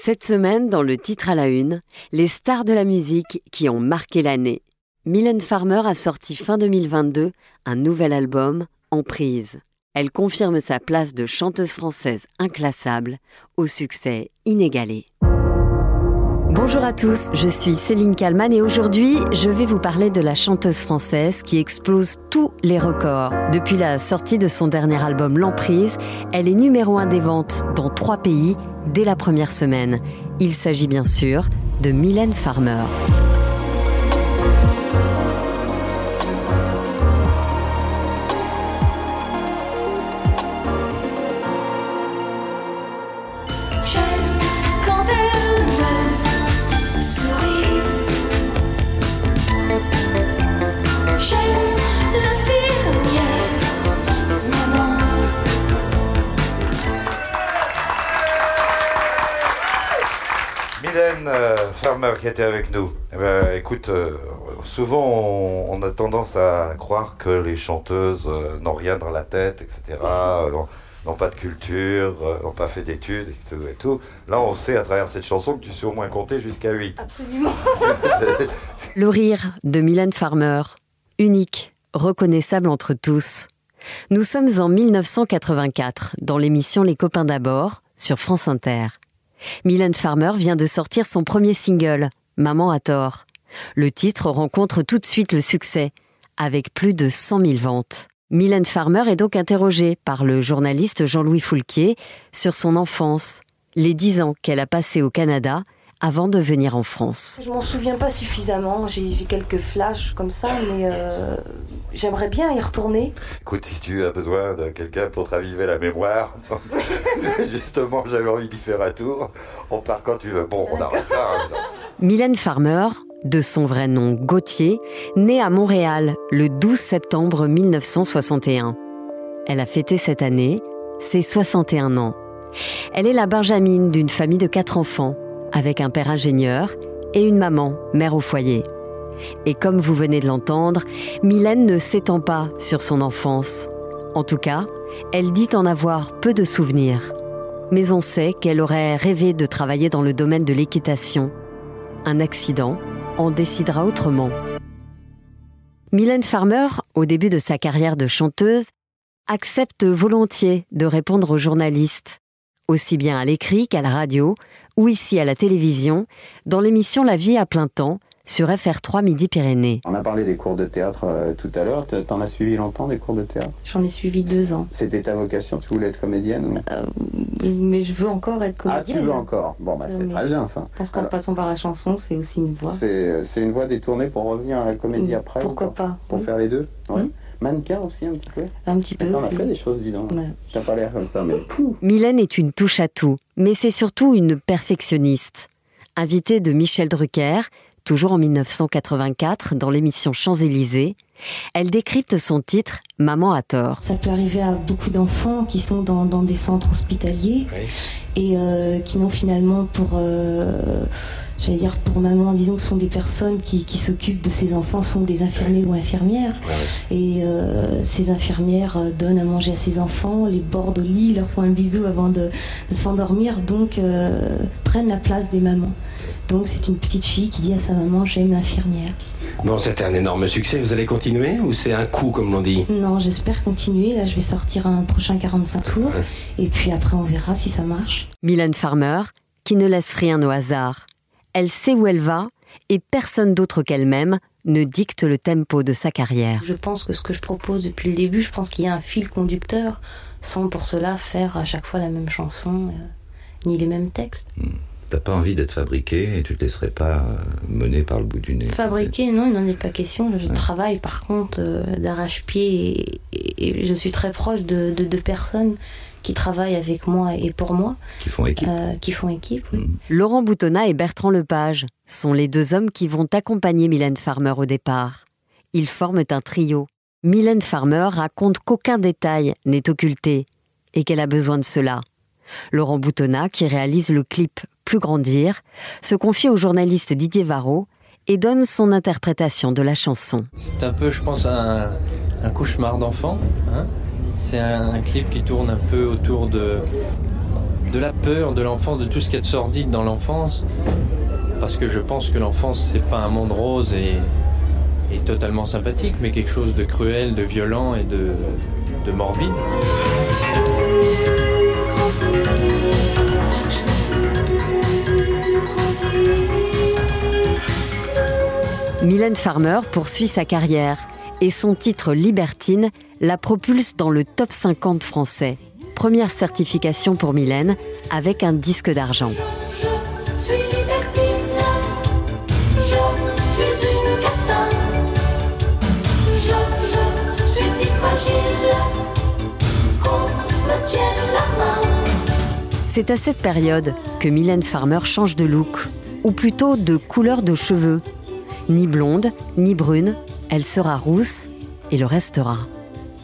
Cette semaine, dans le titre à la une, les stars de la musique qui ont marqué l'année. Mylène Farmer a sorti fin 2022 un nouvel album, Emprise. Elle confirme sa place de chanteuse française inclassable au succès inégalé. Bonjour à tous, je suis Céline Kalman et aujourd'hui je vais vous parler de la chanteuse française qui explose tous les records. Depuis la sortie de son dernier album L'Emprise, elle est numéro un des ventes dans trois pays dès la première semaine. Il s'agit bien sûr de Mylène Farmer. Qui était avec nous. Eh ben, écoute, euh, souvent on, a tendance à croire que les chanteuses euh, n'ont rien dans la tête, etc. n'ont pas de culture, n'ont pas fait d'études et tout, et tout. Là, on sait à travers cette chanson que tu sais au moins compter jusqu'à 8. Absolument. Le rire de Mylène Farmer, unique, reconnaissable entre tous. Nous sommes en 1984 dans l'émission Les copains d'abord sur France Inter. Mylène Farmer vient de sortir son premier single, Maman à tort. Le titre rencontre tout de suite le succès, avec plus de 100 000 ventes. Mylène Farmer est donc interrogée par le journaliste Jean-Louis Foulquier sur son enfance, les dix ans qu'elle a passés au Canada avant de venir en France. Je m'en souviens pas suffisamment, j'ai quelques flashs comme ça, mais euh, j'aimerais bien y retourner. Écoute, si tu as besoin de quelqu'un pour te raviver la mémoire, justement, j'avais envie d'y faire un tour. On part quand tu veux. Bon, on arrête ça. Hein, Mylène Farmer, de son vrai nom Gauthier, née à Montréal le 12 septembre 1961. Elle a fêté cette année ses 61 ans. Elle est la Benjamine d'une famille de quatre enfants avec un père ingénieur et une maman, mère au foyer. Et comme vous venez de l'entendre, Mylène ne s'étend pas sur son enfance. En tout cas, elle dit en avoir peu de souvenirs. Mais on sait qu'elle aurait rêvé de travailler dans le domaine de l'équitation. Un accident en décidera autrement. Mylène Farmer, au début de sa carrière de chanteuse, accepte volontiers de répondre aux journalistes aussi bien à l'écrit qu'à la radio ou ici à la télévision, dans l'émission La vie à plein temps sur FR3 Midi-Pyrénées. On a parlé des cours de théâtre euh, tout à l'heure. T'en as suivi longtemps des cours de théâtre? J'en ai suivi deux ans. C'était ta vocation Tu voulais être comédienne euh, Mais je veux encore être comédienne. Ah, tu veux encore? Bon, bah c'est très bien ça. Parce qu'en passant par la chanson, c'est aussi une voix. C'est une voie détournée pour revenir à la comédie après Pourquoi pas? Pour faire les deux? Mannequin aussi un petit peu Un petit peu On a fait des choses, dis donc. T'as pas l'air comme ça, mais... Mylène est une touche à tout, mais c'est surtout une perfectionniste. Invitée de Michel Drucker, toujours en 1984, dans l'émission Champs-Élysées, elle décrypte son titre Maman à tort. Ça peut arriver à beaucoup d'enfants qui sont dans, des centres hospitaliers et euh, qui n'ont finalement pour... Euh, j'allais dire pour maman, disons que ce sont des personnes qui, s'occupent de ces enfants, sont des infirmiers ou infirmières. Et euh, ces infirmières euh, donnent à manger à ces enfants, les bordent au lit, leur font un bisou avant de, s'endormir, donc euh, prennent la place des mamans. Donc c'est une petite fille qui dit à sa maman j'aime l'infirmière. Bon, c'était un énorme succès. Vous allez continuer ou c'est un coup comme l'on dit? Non, j'espère continuer. Là, je vais sortir un prochain 45 tours et puis après on verra si ça marche. Mylène Farmer, qui ne laisse rien au hasard. Elle sait où elle va et personne d'autre qu'elle-même ne dicte le tempo de sa carrière. Je pense que ce que je propose depuis le début, je pense qu'il y a un fil conducteur sans pour cela faire à chaque fois la même chanson euh, ni les mêmes textes. Hmm. T'as pas envie d'être fabriqué et tu te laisserais pas euh, mener par le bout du nez. Fabriqué, non, il n'en est pas question. Je travaille par contre euh, d'arrache-pied et, je suis très proche de, de, de personnes qui travaillent avec moi et pour moi. Qui font équipe. Euh, qui font équipe, mm. Laurent Boutonnat et Bertrand Lepage sont les deux hommes qui vont accompagner Mylène Farmer au départ. Ils forment un trio. Mylène Farmer raconte qu'aucun détail n'est occulté et qu'elle a besoin de cela. Laurent Boutonnat, qui réalise le clip Plus grandir, se confie au journaliste Didier Varro et donne son interprétation de la chanson. C'est un peu, je pense, un, un cauchemar d'enfant. Hein c'est un, clip qui tourne un peu autour de la peur de l'enfance, de tout ce a de sordide dans l'enfance. Parce que je pense que l'enfance, c'est pas un monde rose et, et, totalement sympathique, mais quelque chose de cruel, de violent et de, de morbide. Mylène Farmer poursuit sa carrière et son titre Libertine la propulse dans le top 50 français. Première certification pour Mylène avec un disque d'argent. C'est à cette période que Mylène Farmer change de look, ou plutôt de couleur de cheveux. Ni blonde, ni brune, elle sera rousse et le restera.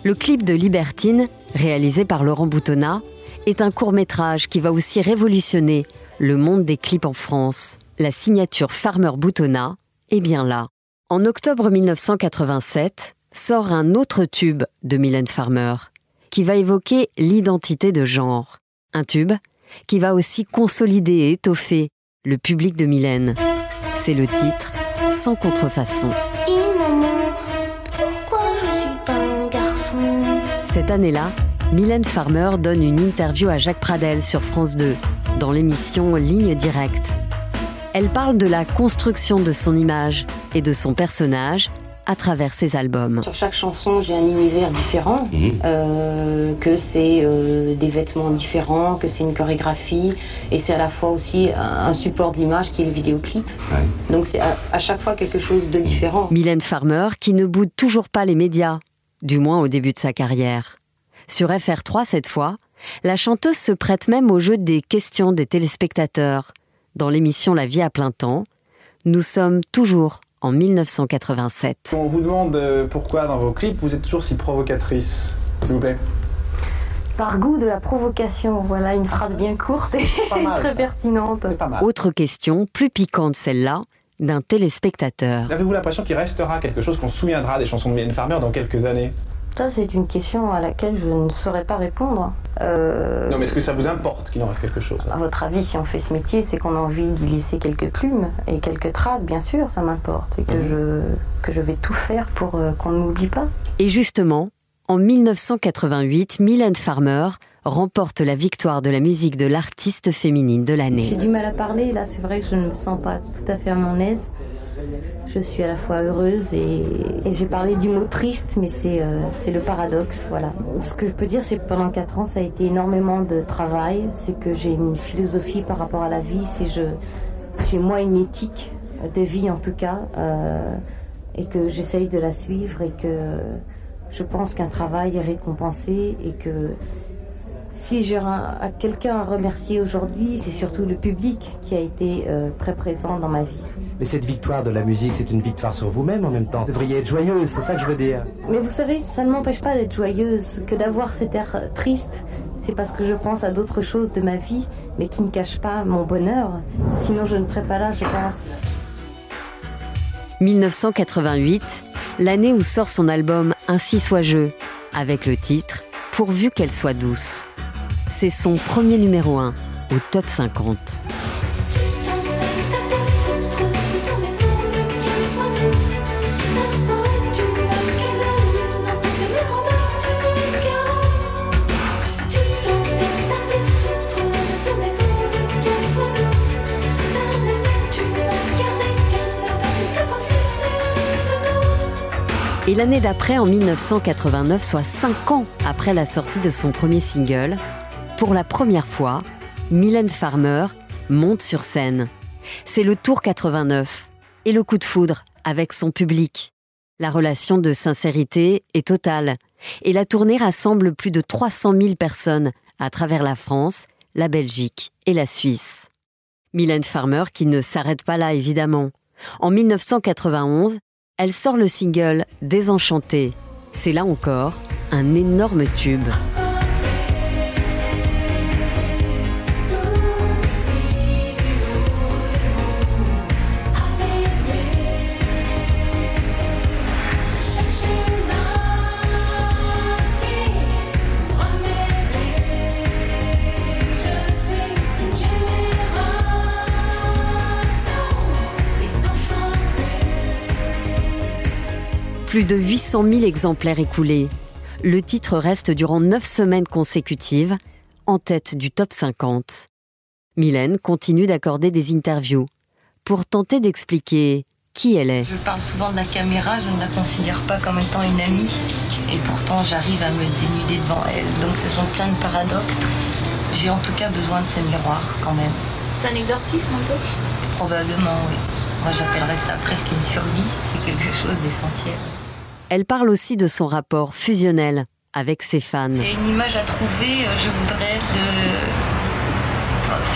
Le clip de Libertine, réalisé par Laurent Boutonnat, est un court métrage qui va aussi révolutionner le monde des clips en France. La signature Farmer Boutonnat est bien là. En octobre 1987 sort un autre tube de Mylène Farmer qui va évoquer l'identité de genre. Un tube qui va aussi consolider et étoffer le public de Mylène. C'est le titre sans contrefaçon. Cette année-là, Mylène Farmer donne une interview à Jacques Pradel sur France 2, dans l'émission Ligne Directe. Elle parle de la construction de son image et de son personnage à travers ses albums. Sur chaque chanson, j'ai un univers différent, mhm. euh, que c'est euh, des vêtements différents, que c'est une chorégraphie, et c'est à la fois aussi un, support d'image qui est le vidéoclip. Donc c'est à, à, chaque fois quelque chose de différent. Mylène Farmer, qui ne boude toujours pas les médias, du moins au début de sa carrière. Sur FR3 cette fois, la chanteuse se prête même au jeu des questions des téléspectateurs. Dans l'émission La vie à plein temps, nous sommes toujours en 1987. On vous demande euh, pourquoi dans vos clips vous êtes toujours si provocatrice, s'il vous plaît? Par goût de la provocation, voilà une phrase bien courte et très pertinente. Autre question, plus piquante celle-là, d'un téléspectateur. Avez-vous l'impression qu'il restera quelque chose qu'on se souviendra des chansons de Mylène Farmer dans quelques années? Ça, c'est une question à laquelle je ne saurais pas répondre. Euh, non, mais est-ce que ça vous importe qu'il en reste quelque chose? À votre avis, si on fait ce métier, c'est qu'on a envie d'y laisser quelques plumes et quelques traces, bien sûr, ça m'importe. Et que, mhm. je, que je vais tout faire pour euh, qu'on ne m'oublie pas. Et justement, en 1988, Mylène Farmer remporte la victoire de la musique de l'artiste féminine de l'année. J'ai du mal à parler, là, c'est vrai que je ne me sens pas tout à fait à mon aise je suis à la fois heureuse et, j'ai parlé du mot triste, mais euh, c'est le paradoxe. Voilà. Ce que je peux dire, c'est que pendant 4 ans, ça a été énormément de travail. C'est que j'ai une philosophie par rapport à la vie. C'est je j'ai moi une éthique de vie en tout cas, euh, et que j'essaye de la suivre et que je pense qu'un travail est récompensé et que si j'ai quelqu'un à remercier aujourd'hui, c'est surtout le public qui a été euh, très présent dans ma vie. Mais cette victoire de la musique, c'est une victoire sur vous-même en même temps. Vous devriez être joyeuse, c'est ça que je veux dire. Mais vous savez, ça ne m'empêche pas d'être joyeuse. Que d'avoir cet air triste, c'est parce que je pense à d'autres choses de ma vie, mais qui ne cachent pas mon bonheur. Sinon, je ne serais pas là, je pense. 1988, l'année où sort son album Ainsi soit je, avec le titre Pourvu qu'elle soit douce. C'est son premier numéro 1 au top 50. Et l'année d'après, en 1989, soit 5 ans après la sortie de son premier single, pour la première fois, Mylène Farmer monte sur scène. C'est le tour 89 et le coup de foudre avec son public. La relation de sincérité est totale et la tournée rassemble plus de 300 000 personnes à travers la France, la Belgique et la Suisse. Mylène Farmer qui ne s'arrête pas là évidemment. En 1991, elle sort le single Désenchanté. C'est là encore un énorme tube. Plus de 800 000 exemplaires écoulés. Le titre reste durant 9 semaines consécutives en tête du top 50. Mylène continue d'accorder des interviews pour tenter d'expliquer qui elle est. Je parle souvent de la caméra, je ne la considère pas comme étant une amie, et pourtant j'arrive à me dénuder devant elle. Donc ce sont plein de paradoxes. J'ai en tout cas besoin de ce miroir quand même. C'est un exorcisme un peu? Probablement, oui. Moi j'appellerais ça presque une survie, c'est quelque chose d'essentiel. Elle parle aussi de son rapport fusionnel avec ses fans. C'est une image à trouver, euh, je voudrais de...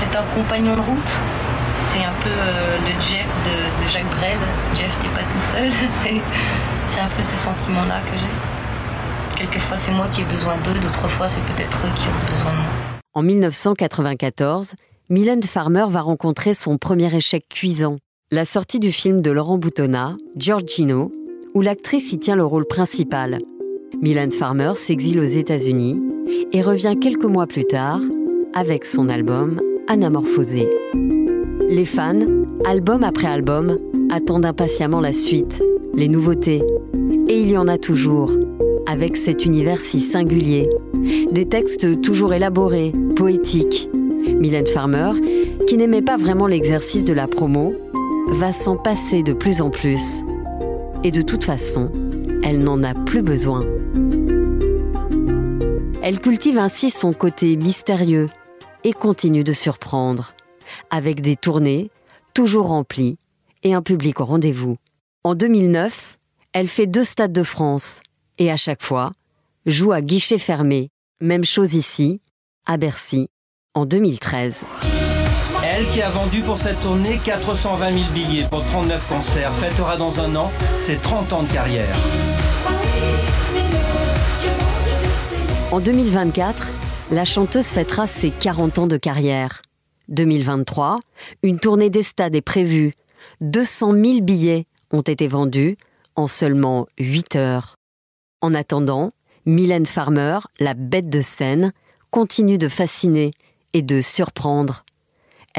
C'est un compagnon de route, c'est un peu euh, le Jeff de, de Jacques Brel. Jeff n'est pas tout seul, c'est c'est un peu ce sentiment-là que j'ai. Quelquefois c'est moi qui ai besoin d'eux, d'autres fois c'est peut-être eux qui ont besoin de moi. En 1994, Mylène Farmer va rencontrer son premier échec cuisant, la sortie du film de Laurent Boutonnat, Giorgino, où l'actrice y tient le rôle principal. Mylène Farmer s'exile aux États-Unis et revient quelques mois plus tard avec son album Anamorphosé. Les fans, album après album, attendent impatiemment la suite, les nouveautés. Et il y en a toujours, avec cet univers si singulier. Des textes toujours élaborés, poétiques. Mylène Farmer, qui n'aimait pas vraiment l'exercice de la promo, va s'en passer de plus en plus. Et de toute façon, elle n'en a plus besoin. Elle cultive ainsi son côté mystérieux et continue de surprendre, avec des tournées toujours remplies et un public au rendez-vous. En 2009, elle fait deux stades de France et à chaque fois, joue à guichet fermé. Même chose ici, à Bercy, en 2013. Elle qui a vendu pour cette tournée 420 000 billets pour 39 concerts fêtera dans un an ses 30 ans de carrière. En 2024, la chanteuse fêtera ses 40 ans de carrière. 2023, une tournée des stades est prévue. 200 000 billets ont été vendus en seulement 8 heures. En attendant, Mylène Farmer, la bête de scène, continue de fasciner et de surprendre.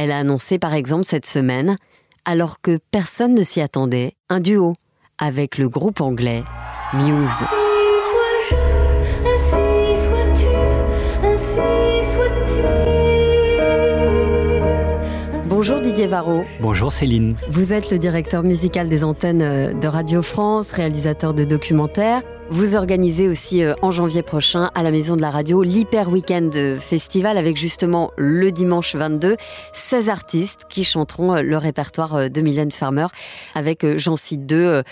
Elle a annoncé par exemple cette semaine, alors que personne ne s'y attendait, un duo avec le groupe anglais Muse. Bonjour Didier Varro. Bonjour Céline. Vous êtes le directeur musical des antennes euh, de Radio France, réalisateur de documentaires. Vous organisez aussi euh, en janvier prochain à la Maison de la Radio l'Hyper Weekend Festival avec justement le dimanche 22 16 artistes qui chanteront euh, le répertoire de Mylène Farmer avec, j'en cite deux,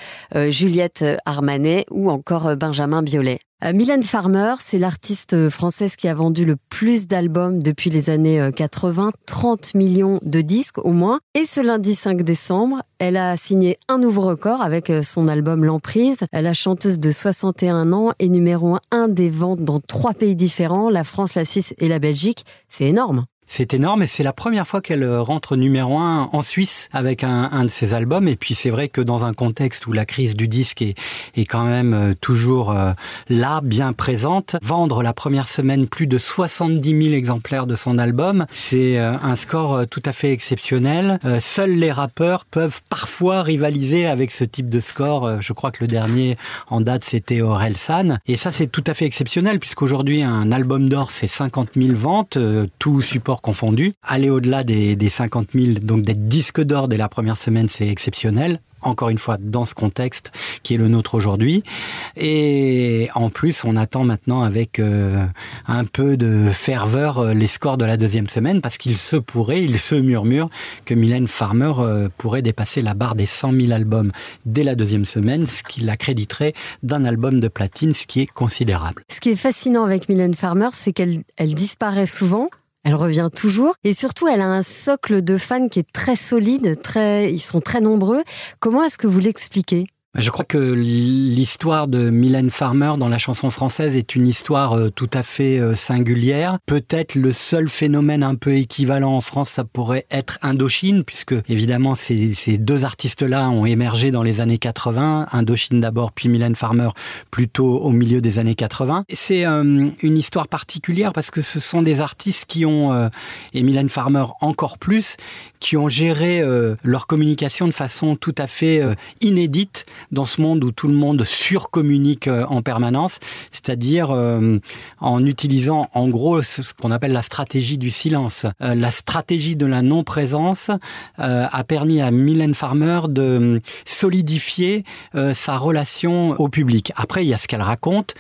Juliette Armanet ou encore Benjamin Biolay. Euh, Mylène Farmer, c'est l'artiste française qui a vendu le plus d'albums depuis les années 80, euh, 30 millions de disques au moins. Et ce lundi 5 décembre, elle a signé un nouveau record avec euh, son album L'Emprise. La chanteuse de 61 ans est numéro 1 des ventes dans trois pays différents, la France, la Suisse et la Belgique. C'est énorme. C'est énorme et c'est la première fois qu'elle rentre numéro un en Suisse avec un, un de ses albums. Et puis c'est vrai que dans un contexte où la crise du disque est, est quand même euh, toujours euh, là, bien présente, vendre la première semaine plus de 70 000 exemplaires de son album, c'est euh, un score tout à fait exceptionnel. Seuls les rappeurs peuvent parfois rivaliser avec ce type de score. Je crois que le dernier en date c'était Orelsan. Et ça c'est tout à fait exceptionnel puisqu'aujourd'hui un album d'or c'est 50 000 ventes, tout support confondus. Aller au-delà des, des 50 000, donc d'être disque d'or dès la première semaine, c'est exceptionnel encore une fois dans ce contexte qui est le nôtre aujourd'hui. Et en plus, on attend maintenant avec euh, un peu de ferveur euh, les scores de la deuxième semaine parce qu'il se pourrait, il se murmure que Mylène Farmer euh, pourrait dépasser la barre des 100 000 albums dès la deuxième semaine, ce qui l'accréditerait d'un album de platine, ce qui est considérable. Ce qui est fascinant avec Mylène Farmer, c'est qu'elle elle disparaît souvent elle revient toujours et surtout elle a un socle de fans qui est très solide, très, ils sont très nombreux. Comment est-ce que vous l'expliquez? Je crois que l'histoire de Mylène Farmer dans la chanson française est une histoire euh, tout à fait euh, singulière. Peut-être le seul phénomène un peu équivalent en France, ça pourrait être Indochine, puisque évidemment ces, ces deux artistes-là ont émergé dans les années 80. Indochine d'abord, puis Mylène Farmer plutôt au milieu des années 80. C'est euh, une histoire particulière parce que ce sont des artistes qui ont, et Mylène Farmer encore plus, qui ont géré leur communication de façon tout à fait inédite dans ce monde où tout le monde surcommunique euh, en permanence, c'est-à-dire euh, en utilisant en gros ce qu'on appelle la stratégie du silence. Euh, la stratégie de la non-présence a permis à Mylène Farmer de solidifier sa relation au public. Après, il y a ce qu'elle raconte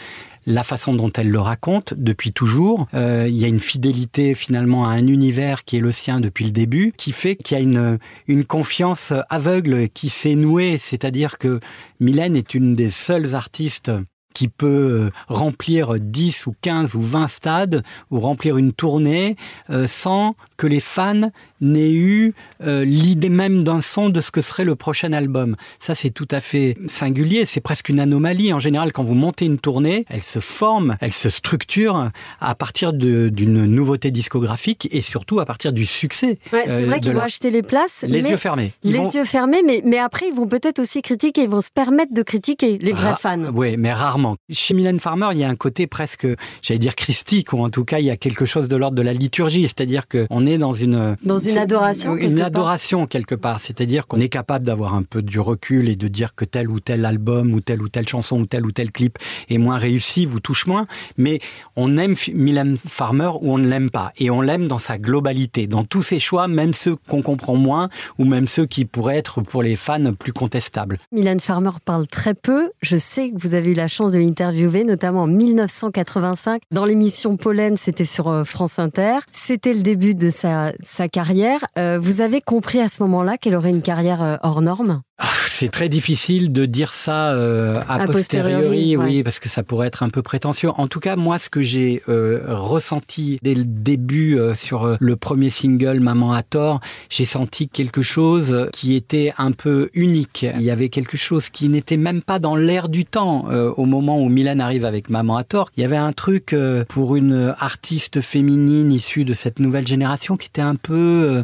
la façon dont elle le raconte depuis toujours. Euh, il y a une fidélité finalement à un univers qui est le sien depuis le début, qui fait qu'il y a une, une confiance aveugle qui s'est nouée, c'est-à-dire que Mylène est une des seules artistes qui peut euh, remplir 10 ou 15 ou 20 stades ou remplir une tournée euh, sans que les fans n'aient eu euh, l'idée même d'un son de ce que serait le prochain album. Ça, c'est tout à fait singulier, c'est presque une anomalie. En général, quand vous montez une tournée, elle se forme, elle se structure à partir d'une nouveauté discographique et surtout à partir du succès. c'est vrai qu'ils vont acheter les places. Les yeux fermés. les yeux fermés, mais, mais après, ils vont peut-être aussi critiquer, ils vont se permettre de critiquer, les vrais fans. Oui, mais rarement chez Mylène Farmer, il y a un côté presque, j'allais dire christique, ou en tout cas, il y a quelque chose de l'ordre de la liturgie, c'est-à-dire qu'on est dans une... Dans une adoration Une adoration quelque part, c'est-à-dire qu'on est capable d'avoir un peu du recul et de dire que tel ou tel album, ou telle ou telle chanson, ou tel ou tel clip est moins réussi, vous touche moins, mais on aime Mylène Farmer ou on ne l'aime pas, et on l'aime dans sa globalité, dans tous ses choix, même ceux qu'on comprend moins, ou même ceux qui pourraient être pour les fans plus contestables. Mylène Farmer parle très peu, je sais que vous avez eu la chance de de notamment en 1985. Dans l'émission Pollen, c'était sur euh, France Inter. C'était le début de sa, carrière. Euh, vous avez compris à ce moment-là qu'elle aurait une carrière euh, hors norme? C'est très difficile de dire ça euh, a, posteriori, oui, parce que ça pourrait être un peu prétentieux. En tout cas, moi, ce que j'ai euh, ressenti dès le début euh, sur le premier single Maman à tort, j'ai senti quelque chose qui était un peu unique. Il y avait quelque chose qui n'était même pas dans l'air du temps au moment où Mylène arrive avec Maman à tort. Il y avait un truc pour une artiste féminine issue de cette nouvelle génération qui était un peu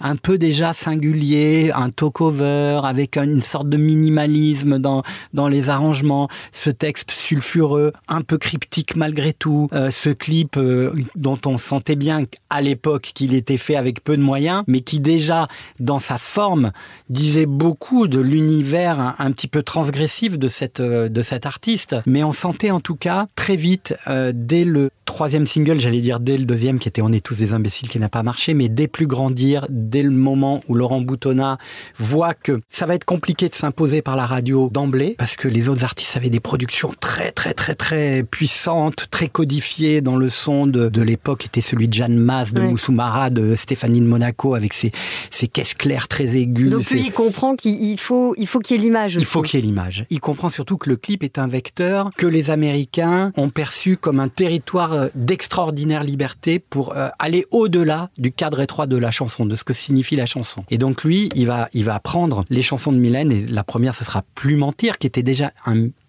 un peu déjà singulier, un talk-over avec une sorte de minimalisme dans, dans les arrangements, ce texte sulfureux, un peu cryptique malgré tout, euh, ce clip euh, dont on sentait bien à l'époque qu'il était fait avec peu de moyens, mais qui déjà dans sa forme disait beaucoup de l'univers un, petit peu transgressif de cette, euh, de cet artiste. Mais on sentait en tout cas très vite, dès le troisième single, j'allais dire dès le deuxième qui était On est tous des imbéciles qui n'a pas marché, mais dès plus grandir, dès le moment où Laurent Boutonnat voit que ça va être compliqué de s'imposer par la radio d'emblée, parce que les autres artistes avaient des productions très très très très puissantes, très codifiées dans le son de, de l'époque, était celui de Jeanne Masse, de Moussoumara, de Stéphanie de Monaco, avec ses, ses caisses claires très aiguës. Donc lui, il comprend qu'il faut qu'il faut qu'il y ait l'image Il faut qu'il y ait l'image. Il comprend surtout que le clip est un vecteur que les Américains ont perçu comme un territoire euh, d'extraordinaire liberté pour euh, aller au-delà du cadre étroit de la chanson, de ce que signifie la chanson. Et donc lui, il va, il prendre les chansons de Mylène, et la première, ce sera Plus mentir, qui était déjà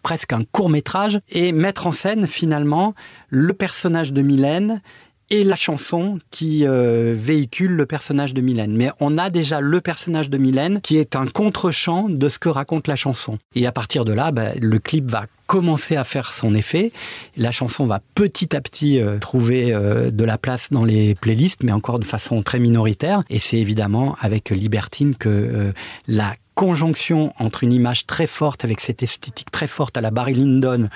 presque un court métrage, et mettre en scène finalement le personnage de Mylène et la chanson qui euh, véhicule le personnage de Mylène. Mais on a déjà le personnage de Mylène qui est un contre-champ de ce que raconte la chanson. Et à partir de là, bah, le clip va commencer à faire son effet. La chanson va petit à petit euh, trouver euh, de la place dans les playlists, mais encore de façon très minoritaire. Et c'est évidemment avec Libertine que la conjonction entre une image très forte avec cette esthétique très forte à la Barry Lyndon,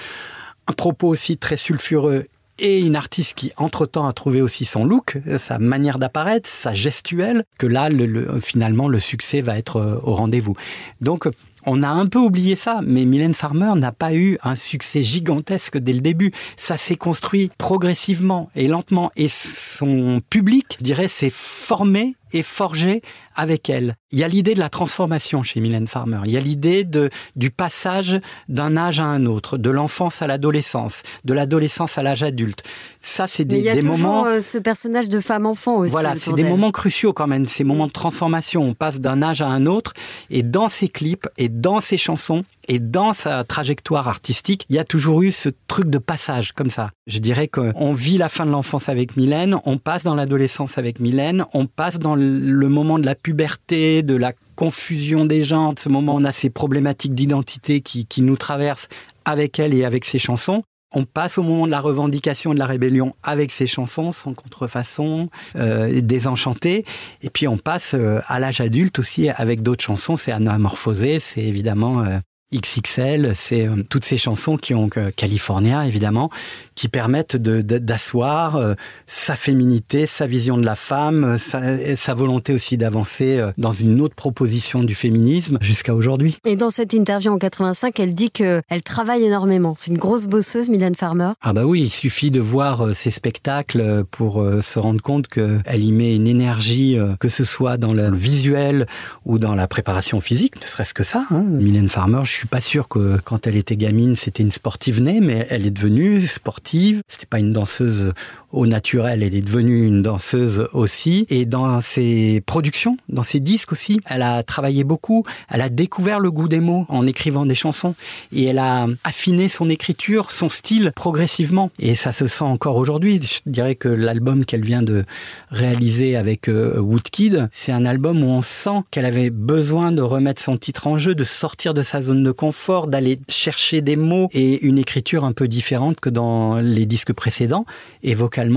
un propos aussi très sulfureux et une artiste qui, entre-temps, a trouvé aussi son look, sa manière d'apparaître, sa gestuelle, que là, le, finalement, le succès va être euh, au rendez-vous. Donc, on a un peu oublié ça, mais Mylène Farmer n'a pas eu un succès gigantesque dès le début. Ça s'est construit progressivement et lentement. Et son public, je dirais, s'est formé et forgé avec elle. Il y a l'idée de la transformation chez Mylène Farmer. Il y a l'idée de, du passage d'un âge à un autre, de l'enfance à l'adolescence, de l'adolescence à l'âge adulte. Ça, c'est des, il y a des toujours moments. Euh, ce personnage de femme-enfant aussi. Voilà, c'est des moments cruciaux quand même, ces moments de transformation. On passe d'un âge à un autre. Et dans ses clips et dans ses chansons, et dans sa trajectoire artistique, il y a toujours eu ce truc de passage comme ça. Je dirais qu'on vit la fin de l'enfance avec Mylène, on passe dans l'adolescence avec Mylène, on passe dans le moment de la puberté, de la confusion des genres, de ce moment où on a ces problématiques d'identité qui, nous traversent avec elle et avec ses chansons. On passe au moment de la revendication et de la rébellion avec ses chansons, sans contrefaçon, euh, désenchantées. Et puis on passe euh, à l'âge adulte aussi avec d'autres chansons. C'est anamorphosé, c'est évidemment euh, XXL, c'est toutes ces chansons qui ont California évidemment, qui permettent d'asseoir euh, sa féminité, sa vision de la femme, sa, volonté aussi d'avancer euh, dans une autre proposition du féminisme jusqu'à aujourd'hui. Et dans cette interview en 85, elle dit qu'elle travaille énormément. C'est une grosse bosseuse, Mylène Farmer. Ah bah oui, il suffit de voir euh, ses spectacles pour se rendre compte qu'elle y met une énergie, que ce soit dans le visuel ou dans la préparation physique, ne serait-ce que ça. Hein. Mylène Farmer, je suis pas sûr que quand elle était gamine, c'était une sportive née, mais elle est devenue sportive c'était pas une danseuse au naturel, elle est devenue une danseuse aussi. Et dans ses productions, dans ses disques aussi, elle a travaillé beaucoup. Elle a découvert le goût des mots en écrivant des chansons. Et elle a affiné son écriture, son style progressivement. Et ça se sent encore aujourd'hui. Je dirais que l'album qu'elle vient de réaliser avec euh, Woodkid, c'est un album où on sent qu'elle avait besoin de remettre son titre en jeu, de sortir de sa zone de confort, d'aller chercher des mots et une écriture un peu différente que dans les disques précédents. Et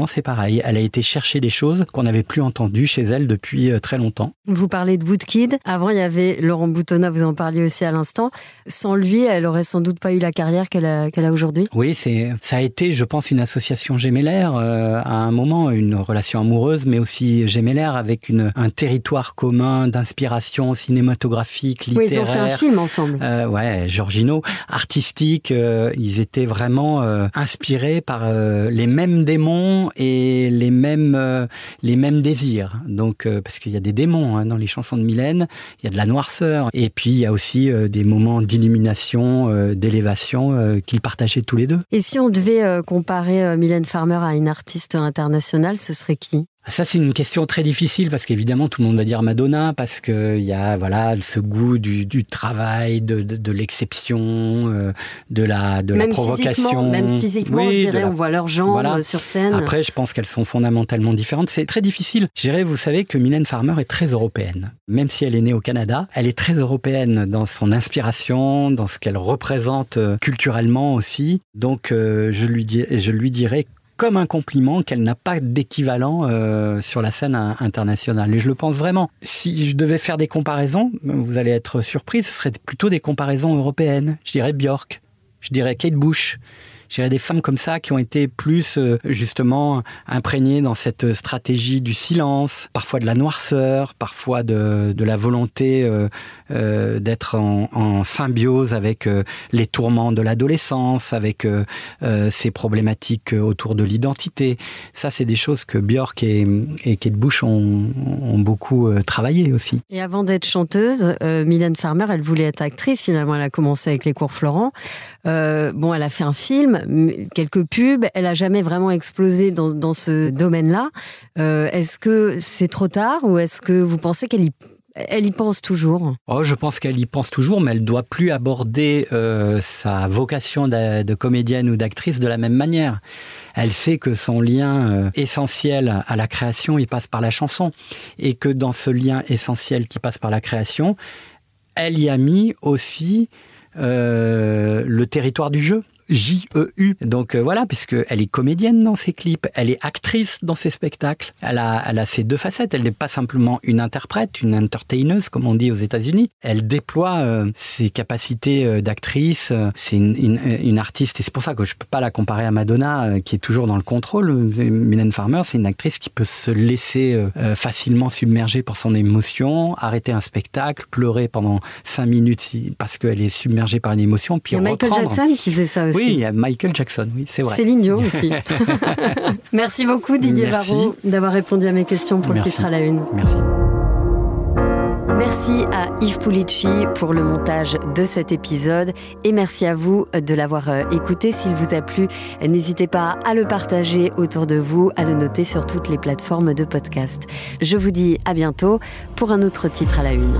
c'est pareil. Elle a été chercher des choses qu'on n'avait plus entendues chez elle depuis euh, très longtemps. Vous parlez de Woodkid. Avant, il y avait Laurent Boutonnat, vous en parliez aussi à l'instant. Sans lui, elle aurait sans doute pas eu la carrière qu'elle a, aujourd'hui. Oui, c'est, ça a été, je pense, une association gémellaire euh, à un moment, une relation amoureuse, mais aussi gémellaire avec une, un territoire commun d'inspiration cinématographique, littéraire. Oui, ils ont fait un film ensemble. Euh, ouais, Giorgino, artistique. ils étaient vraiment inspirés par les mêmes démons et les mêmes, euh, les mêmes désirs. Donc, euh, parce qu'il y a des démons hein, dans les chansons de Mylène, il y a de la noirceur, et puis il y a aussi euh, des moments d'illumination, d'élévation qu'ils partageaient tous les deux. Et si on devait comparer Mylène Farmer à une artiste internationale, ce serait qui? Ça, c'est une question très difficile parce qu'évidemment, tout le monde va dire Madonna parce qu'il y a voilà, ce goût du, du travail, de, de, de l'exception, euh, de la, de même la provocation. même physiquement, je dirais, on voit leurs jambes euh, sur scène. Après, je pense qu'elles sont fondamentalement différentes. C'est très difficile. Je dirais, vous savez que Mylène Farmer est très européenne. Même si elle est née au Canada, elle est très européenne dans son inspiration, dans ce qu'elle représente euh, culturellement aussi. Donc, je, lui dis, je lui dirais comme un compliment qu'elle n'a pas d'équivalent euh, sur la scène internationale. Et je le pense vraiment. Si je devais faire des comparaisons, vous allez être surpris, ce serait plutôt des comparaisons européennes. Je dirais Björk, je dirais Kate Bush j'irais des femmes comme ça qui ont été plus euh, justement imprégnées dans cette stratégie du silence, parfois de la noirceur, parfois de, de la volonté euh, euh d'être en, symbiose avec les tourments de l'adolescence, avec ces problématiques autour de l'identité. Ça, c'est des choses que Björk et, et Kate Bush ont, ont beaucoup travaillé aussi. Et avant d'être chanteuse, Mylène Farmer, elle voulait être actrice. Finalement, elle a commencé avec les cours Florent. bon, elle a fait un film quelques pubs. Elle a jamais vraiment explosé dans, ce domaine-là. Euh, est-ce que c'est trop tard ou est-ce que vous pensez qu'elle y pense toujours? Oh, je pense qu'elle y pense toujours, mais elle doit plus aborder euh, sa vocation de, comédienne ou d'actrice de la même manière. Elle sait que son lien euh, essentiel à la création, il passe par la chanson, et que dans ce lien essentiel qui passe par la création, elle y a mis aussi le territoire du jeu. J-E-U. Donc euh, voilà, puisque elle est comédienne dans ses clips, elle est actrice dans ses spectacles. Elle a, elle a ses deux facettes. Elle n'est pas simplement une interprète, une entertaineuse, comme on dit aux États-Unis. Elle déploie euh, ses capacités euh, d'actrice. C'est une, une, une, artiste, et c'est pour ça que je peux pas la comparer à Madonna, qui est toujours dans le contrôle. Mylène Farmer, c'est une actrice qui peut se laisser facilement submerger par son émotion, arrêter un spectacle, pleurer pendant cinq minutes parce qu'elle est submergée par une émotion, puis Il y a Michael Jackson qui faisait ça aussi. Oui, il y a Michael Jackson, oui, c'est vrai. Céline Dion aussi. Merci beaucoup Didier Varro d'avoir répondu à mes questions pour le titre à la une. Merci. Merci à Yves Pulici pour le montage de cet épisode et merci à vous de l'avoir euh, écouté. S'il vous a plu, n'hésitez pas à le partager autour de vous, à le noter sur toutes les plateformes de podcast. Je vous dis à bientôt pour un autre titre à la une.